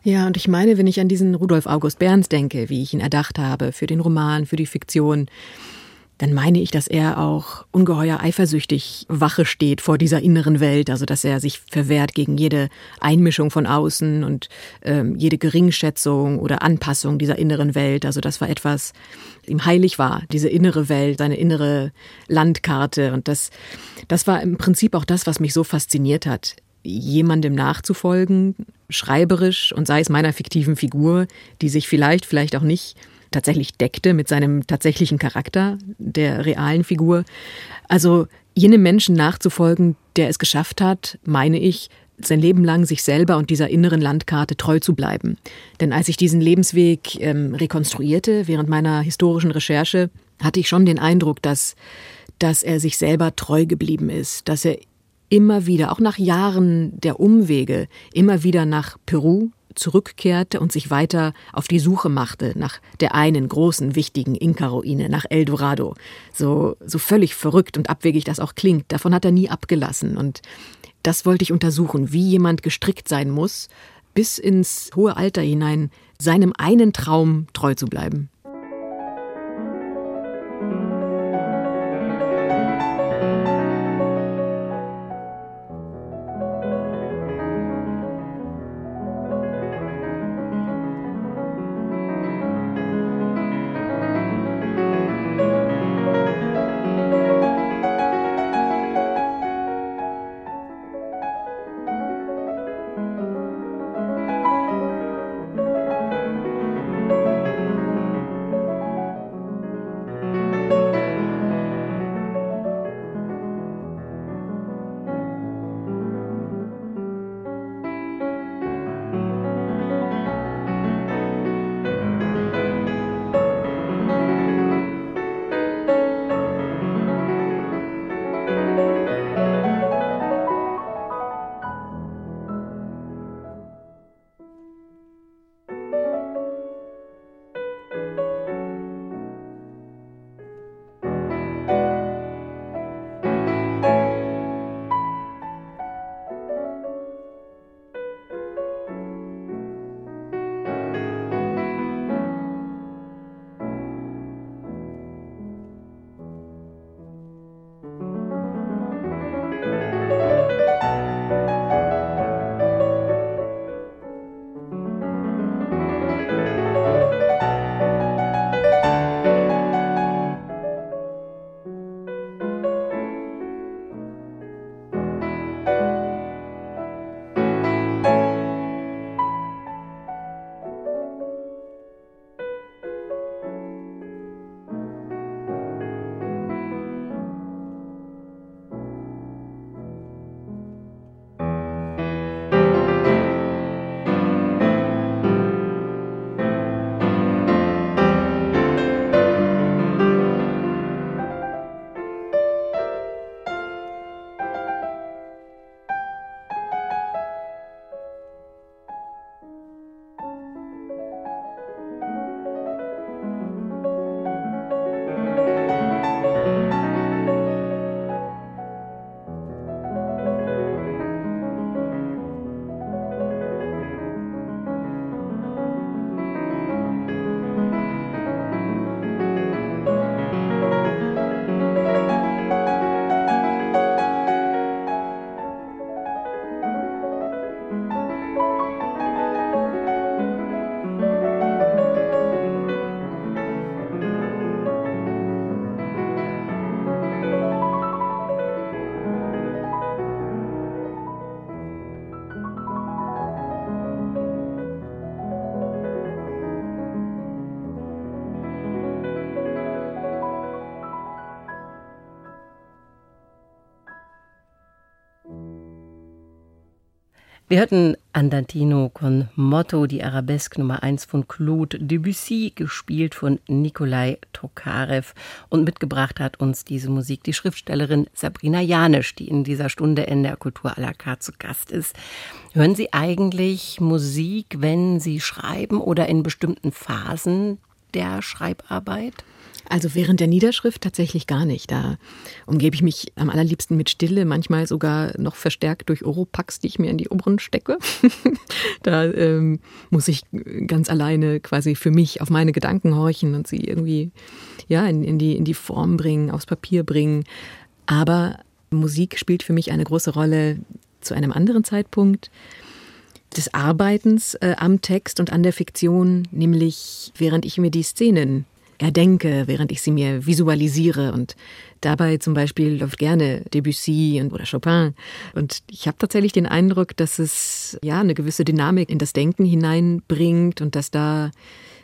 Ja, und ich meine, wenn ich an diesen Rudolf August Berns denke, wie ich ihn erdacht habe, für den Roman, für die Fiktion, dann meine ich, dass er auch ungeheuer eifersüchtig Wache steht vor dieser inneren Welt, also dass er sich verwehrt gegen jede Einmischung von außen und ähm, jede Geringschätzung oder Anpassung dieser inneren Welt. Also das war etwas, ihm heilig war, diese innere Welt, seine innere Landkarte. Und das, das war im Prinzip auch das, was mich so fasziniert hat jemandem nachzufolgen, schreiberisch und sei es meiner fiktiven Figur, die sich vielleicht, vielleicht auch nicht tatsächlich deckte mit seinem tatsächlichen Charakter der realen Figur. Also jenem Menschen nachzufolgen, der es geschafft hat, meine ich, sein Leben lang sich selber und dieser inneren Landkarte treu zu bleiben. Denn als ich diesen Lebensweg ähm, rekonstruierte während meiner historischen Recherche, hatte ich schon den Eindruck, dass, dass er sich selber treu geblieben ist, dass er immer wieder, auch nach Jahren der Umwege, immer wieder nach Peru zurückkehrte und sich weiter auf die Suche machte nach der einen großen, wichtigen Inka-Ruine, nach El Dorado. So, so völlig verrückt und abwegig das auch klingt, davon hat er nie abgelassen. Und das wollte ich untersuchen, wie jemand gestrickt sein muss, bis ins hohe Alter hinein seinem einen Traum treu zu bleiben. Wir hörten Andantino con Motto, die Arabesque Nummer 1 von Claude Debussy, gespielt von Nikolai Tokarev. Und mitgebracht hat uns diese Musik die Schriftstellerin Sabrina Janisch, die in dieser Stunde in der Kultur à la carte zu Gast ist. Hören Sie eigentlich Musik, wenn Sie schreiben oder in bestimmten Phasen der Schreibarbeit? Also während der Niederschrift tatsächlich gar nicht. Da umgebe ich mich am allerliebsten mit Stille, manchmal sogar noch verstärkt durch Oropax, die ich mir in die Ohren stecke. <laughs> da ähm, muss ich ganz alleine quasi für mich auf meine Gedanken horchen und sie irgendwie ja in, in, die, in die Form bringen, aufs Papier bringen. Aber Musik spielt für mich eine große Rolle zu einem anderen Zeitpunkt des Arbeitens äh, am Text und an der Fiktion, nämlich während ich mir die Szenen erdenke, während ich sie mir visualisiere. Und dabei zum Beispiel läuft gerne Debussy und, oder Chopin. Und ich habe tatsächlich den Eindruck, dass es ja eine gewisse Dynamik in das Denken hineinbringt und dass da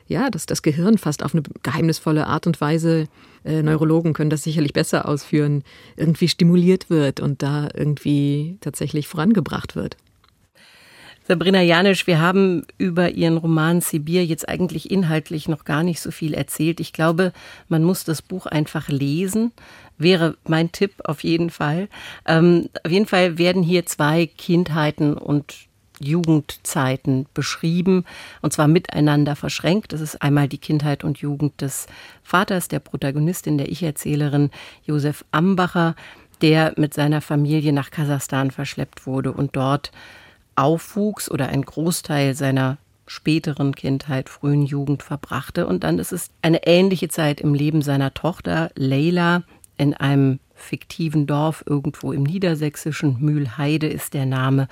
ja, dass das Gehirn fast auf eine geheimnisvolle Art und Weise, äh, Neurologen können das sicherlich besser ausführen, irgendwie stimuliert wird und da irgendwie tatsächlich vorangebracht wird. Sabrina Janisch, wir haben über Ihren Roman Sibir jetzt eigentlich inhaltlich noch gar nicht so viel erzählt. Ich glaube, man muss das Buch einfach lesen. Wäre mein Tipp auf jeden Fall. Ähm, auf jeden Fall werden hier zwei Kindheiten und Jugendzeiten beschrieben und zwar miteinander verschränkt. Das ist einmal die Kindheit und Jugend des Vaters, der Protagonistin, der Ich-Erzählerin Josef Ambacher, der mit seiner Familie nach Kasachstan verschleppt wurde und dort aufwuchs oder einen Großteil seiner späteren Kindheit, frühen Jugend verbrachte. Und dann ist es eine ähnliche Zeit im Leben seiner Tochter Leila in einem fiktiven Dorf irgendwo im Niedersächsischen. Mühlheide ist der Name.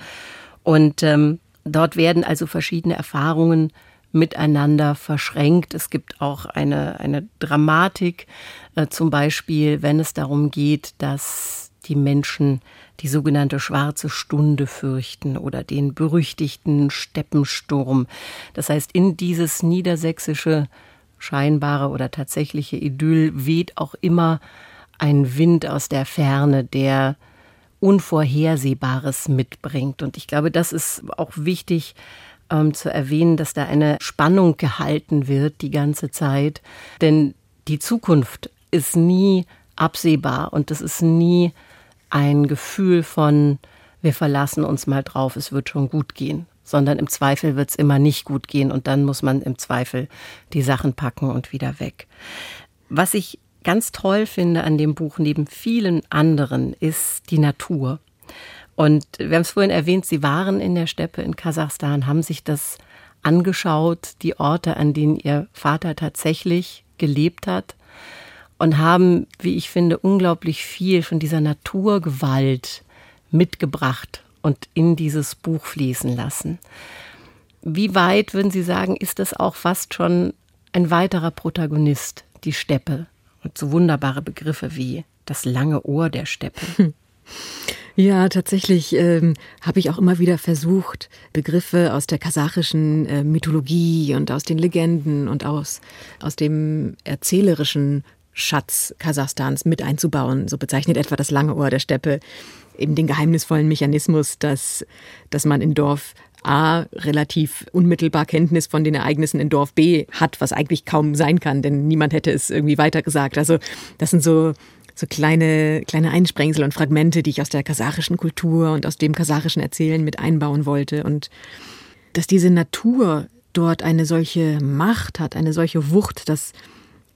Und ähm, dort werden also verschiedene Erfahrungen miteinander verschränkt. Es gibt auch eine, eine Dramatik, äh, zum Beispiel, wenn es darum geht, dass die Menschen die sogenannte schwarze Stunde fürchten oder den berüchtigten Steppensturm. Das heißt, in dieses niedersächsische scheinbare oder tatsächliche Idyll weht auch immer ein Wind aus der Ferne, der Unvorhersehbares mitbringt. Und ich glaube, das ist auch wichtig ähm, zu erwähnen, dass da eine Spannung gehalten wird die ganze Zeit. Denn die Zukunft ist nie absehbar und es ist nie ein Gefühl von, wir verlassen uns mal drauf, es wird schon gut gehen, sondern im Zweifel wird es immer nicht gut gehen und dann muss man im Zweifel die Sachen packen und wieder weg. Was ich ganz toll finde an dem Buch neben vielen anderen ist die Natur. Und wir haben es vorhin erwähnt, Sie waren in der Steppe in Kasachstan, haben sich das angeschaut, die Orte, an denen Ihr Vater tatsächlich gelebt hat und haben, wie ich finde, unglaublich viel von dieser Naturgewalt mitgebracht und in dieses Buch fließen lassen. Wie weit würden Sie sagen, ist das auch fast schon ein weiterer Protagonist, die Steppe? Und so wunderbare Begriffe wie das lange Ohr der Steppe. <laughs> Ja, tatsächlich ähm, habe ich auch immer wieder versucht, Begriffe aus der kasachischen äh, Mythologie und aus den Legenden und aus, aus dem erzählerischen Schatz Kasachstans mit einzubauen. So bezeichnet etwa das lange Ohr der Steppe eben den geheimnisvollen Mechanismus, dass, dass man in Dorf A relativ unmittelbar Kenntnis von den Ereignissen in Dorf B hat, was eigentlich kaum sein kann, denn niemand hätte es irgendwie weitergesagt. Also das sind so so kleine, kleine Einsprengsel und Fragmente, die ich aus der kasachischen Kultur und aus dem kasachischen Erzählen mit einbauen wollte. Und dass diese Natur dort eine solche Macht hat, eine solche Wucht, dass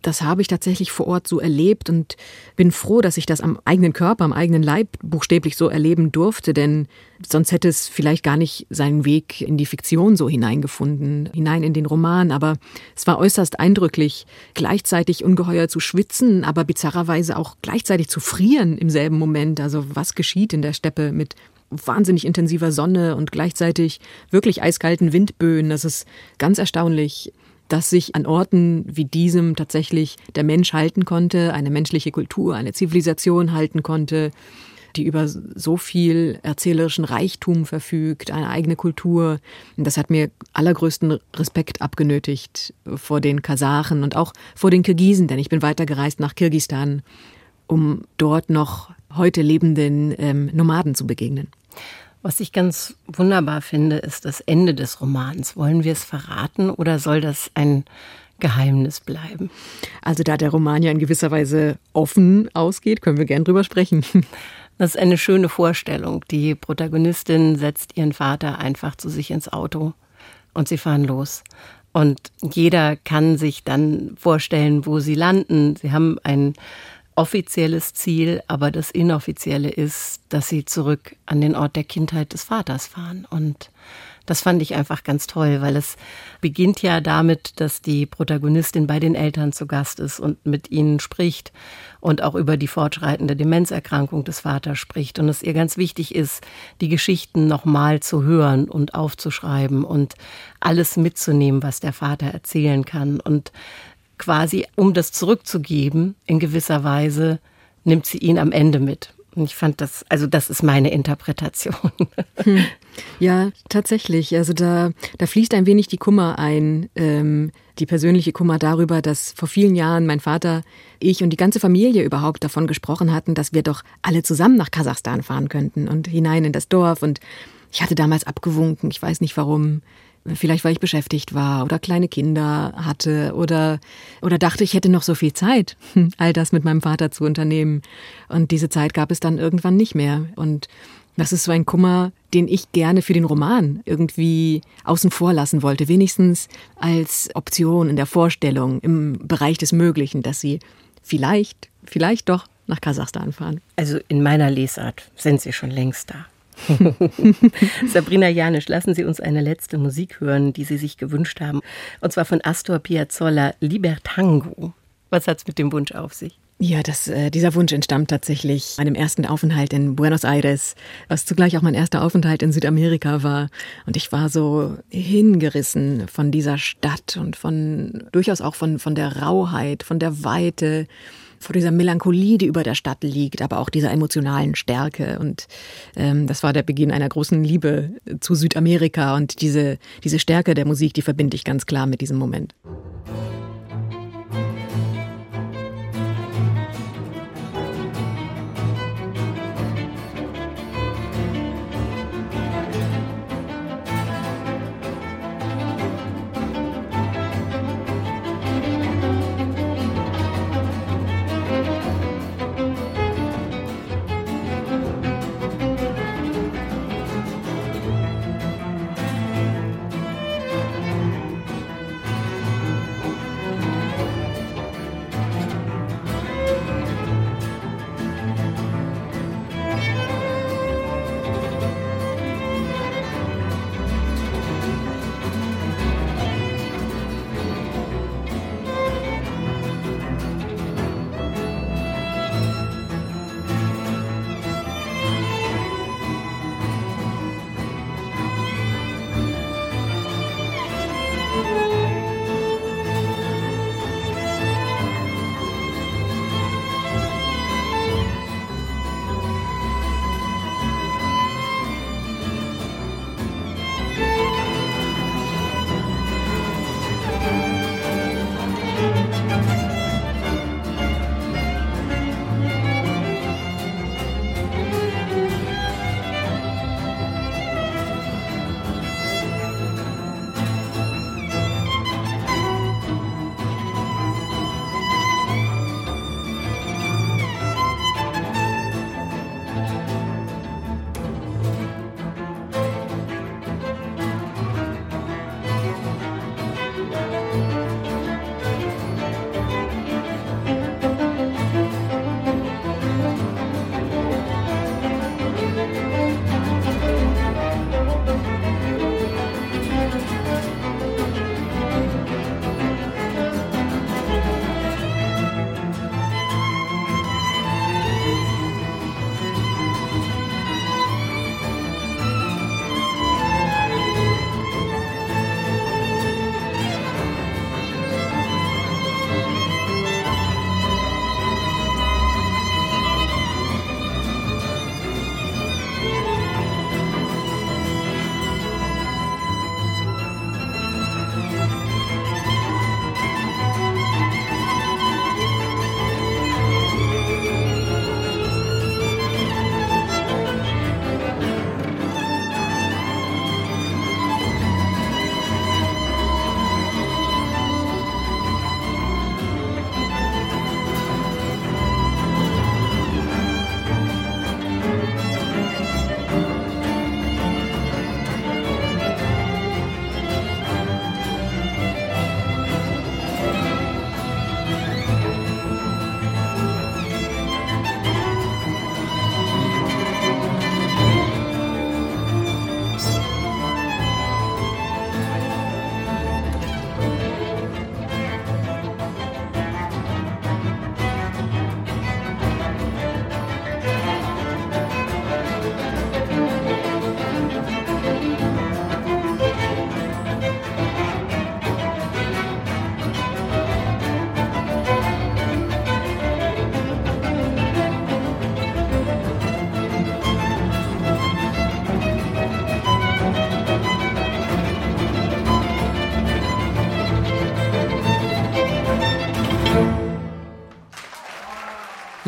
das habe ich tatsächlich vor Ort so erlebt und bin froh, dass ich das am eigenen Körper, am eigenen Leib buchstäblich so erleben durfte, denn sonst hätte es vielleicht gar nicht seinen Weg in die Fiktion so hineingefunden, hinein in den Roman. Aber es war äußerst eindrücklich, gleichzeitig ungeheuer zu schwitzen, aber bizarrerweise auch gleichzeitig zu frieren im selben Moment. Also was geschieht in der Steppe mit wahnsinnig intensiver Sonne und gleichzeitig wirklich eiskalten Windböen. Das ist ganz erstaunlich dass sich an Orten wie diesem tatsächlich der Mensch halten konnte, eine menschliche Kultur, eine Zivilisation halten konnte, die über so viel erzählerischen Reichtum verfügt, eine eigene Kultur. Das hat mir allergrößten Respekt abgenötigt vor den Kasachen und auch vor den Kirgisen, denn ich bin weitergereist nach Kirgistan, um dort noch heute lebenden ähm, Nomaden zu begegnen. Was ich ganz wunderbar finde, ist das Ende des Romans. Wollen wir es verraten oder soll das ein Geheimnis bleiben? Also da der Roman ja in gewisser Weise offen ausgeht, können wir gern drüber sprechen. <laughs> Das ist eine schöne Vorstellung. Die Protagonistin setzt ihren Vater einfach zu sich ins Auto und sie fahren los. Und jeder kann sich dann vorstellen, wo sie landen. Sie haben ein offizielles Ziel, aber das inoffizielle ist, dass sie zurück an den Ort der Kindheit des Vaters fahren. Und das fand ich einfach ganz toll, weil es beginnt ja damit, dass die Protagonistin bei den Eltern zu Gast ist und mit ihnen spricht und auch über die fortschreitende Demenzerkrankung des Vaters spricht und es ihr ganz wichtig ist, die Geschichten nochmal zu hören und aufzuschreiben und alles mitzunehmen, was der Vater erzählen kann und quasi, um das zurückzugeben, in gewisser Weise nimmt sie ihn am Ende mit. Und ich fand das, also das ist meine Interpretation. Hm. Ja, tatsächlich. Also da, da fließt ein wenig die Kummer ein, ähm, die persönliche Kummer darüber, dass vor vielen Jahren mein Vater, ich und die ganze Familie überhaupt davon gesprochen hatten, dass wir doch alle zusammen nach Kasachstan fahren könnten und hinein in das Dorf. Und ich hatte damals abgewunken, ich weiß nicht warum. Vielleicht weil ich beschäftigt war oder kleine Kinder hatte oder, oder dachte, ich hätte noch so viel Zeit, <laughs> all das mit meinem Vater zu unternehmen. Und diese Zeit gab es dann irgendwann nicht mehr. Und das ist so ein Kummer, den ich gerne für den Roman irgendwie außen vor lassen wollte, wenigstens als Option in der Vorstellung, im Bereich des Möglichen, dass sie vielleicht, vielleicht doch nach Kasachstan fahren. Also in meiner Lesart sind sie schon längst da. <laughs> Sabrina Janisch, lassen Sie uns eine letzte Musik hören, die Sie sich gewünscht haben. Und zwar von Astor Piazzolla, Libertango. Was hat es mit dem Wunsch auf sich? Ja, das, äh, dieser Wunsch entstammt tatsächlich meinem ersten Aufenthalt in Buenos Aires, was zugleich auch mein erster Aufenthalt in Südamerika war. Und ich war so hingerissen von dieser Stadt und von durchaus auch von, von der Rauheit, von der Weite, vor dieser Melancholie, die über der Stadt liegt, aber auch dieser emotionalen Stärke. Und ähm, das war der Beginn einer großen Liebe zu Südamerika und diese, diese Stärke der Musik, die verbinde ich ganz klar mit diesem Moment.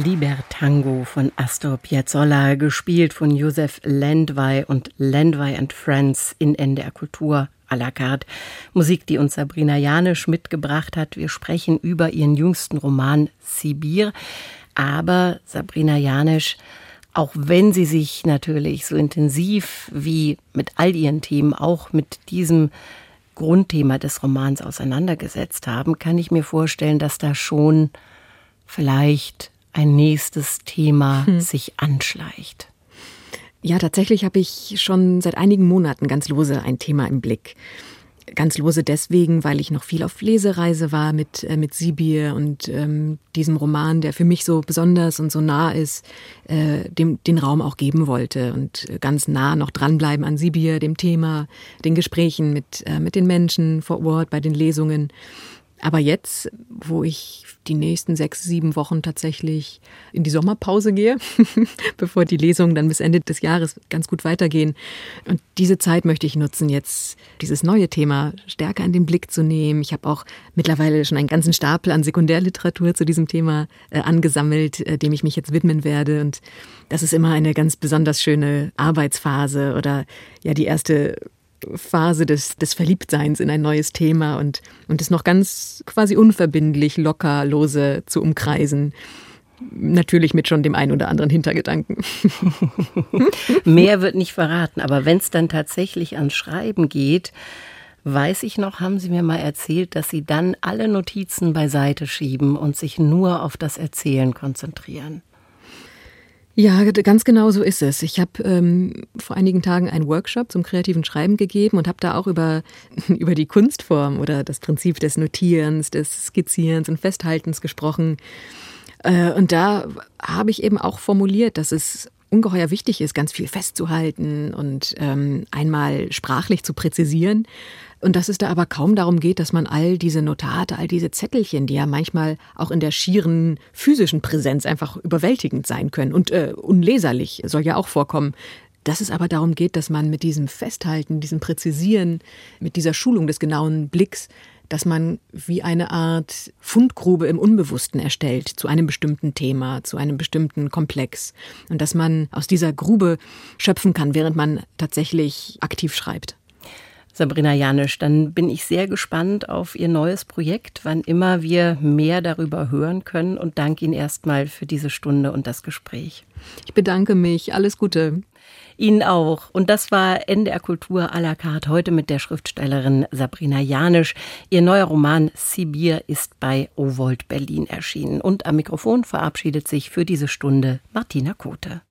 Libertango von Astor Piazzolla, gespielt von Josef Lendwey und Lendwey and Friends in NDR Kultur à la carte. Musik, die uns Sabrina Janisch mitgebracht hat. Wir sprechen über ihren jüngsten Roman Sibir. Aber Sabrina Janisch, auch wenn sie sich natürlich so intensiv wie mit all ihren Themen auch mit diesem Grundthema des Romans auseinandergesetzt haben, kann ich mir vorstellen, dass da schon vielleicht ein nächstes Thema hm. sich anschleicht. Ja, tatsächlich habe ich schon seit einigen Monaten ganz lose ein Thema im Blick. Ganz lose deswegen, weil ich noch viel auf Lesereise war mit, äh, mit Sibir und ähm, diesem Roman, der für mich so besonders und so nah ist, äh, dem, den Raum auch geben wollte und ganz nah noch dranbleiben an Sibir, dem Thema, den Gesprächen mit, äh, mit den Menschen vor Ort, bei den Lesungen. Aber jetzt, wo ich die nächsten sechs, sieben Wochen tatsächlich in die Sommerpause gehe, <laughs> bevor die Lesungen dann bis Ende des Jahres ganz gut weitergehen. Und diese Zeit möchte ich nutzen, jetzt dieses neue Thema stärker in den Blick zu nehmen. Ich habe auch mittlerweile schon einen ganzen Stapel an Sekundärliteratur zu diesem Thema äh, angesammelt, äh, dem ich mich jetzt widmen werde. Und das ist immer eine ganz besonders schöne Arbeitsphase oder ja die erste Phase des, des Verliebtseins in ein neues Thema und, und es noch ganz quasi unverbindlich, locker, lose zu umkreisen. Natürlich mit schon dem einen oder anderen Hintergedanken. <laughs> Mehr wird nicht verraten, aber wenn es dann tatsächlich ans Schreiben geht, weiß ich noch, haben Sie mir mal erzählt, dass Sie dann alle Notizen beiseite schieben und sich nur auf das Erzählen konzentrieren. Ja, ganz genau so ist es. Ich habe ähm, vor einigen Tagen einen Workshop zum kreativen Schreiben gegeben und habe da auch über, <laughs> über die Kunstform oder das Prinzip des Notierens, des Skizzierens und Festhaltens gesprochen. Äh, und da habe ich eben auch formuliert, dass es ungeheuer wichtig ist, ganz viel festzuhalten und ähm, einmal sprachlich zu präzisieren. Und dass es da aber kaum darum geht, dass man all diese Notate, all diese Zettelchen, die ja manchmal auch in der schieren physischen Präsenz einfach überwältigend sein können und äh, unleserlich soll ja auch vorkommen, dass es aber darum geht, dass man mit diesem Festhalten, diesem Präzisieren, mit dieser Schulung des genauen Blicks dass man wie eine Art Fundgrube im Unbewussten erstellt zu einem bestimmten Thema, zu einem bestimmten Komplex und dass man aus dieser Grube schöpfen kann, während man tatsächlich aktiv schreibt. Sabrina Janisch, dann bin ich sehr gespannt auf Ihr neues Projekt, wann immer wir mehr darüber hören können und danke Ihnen erstmal für diese Stunde und das Gespräch. Ich bedanke mich. Alles Gute. Ihnen auch. Und das war NDR Kultur à la carte heute mit der Schriftstellerin Sabrina Janisch. Ihr neuer Roman Sibir ist bei Owold Berlin erschienen. Und am Mikrofon verabschiedet sich für diese Stunde Martina Kote.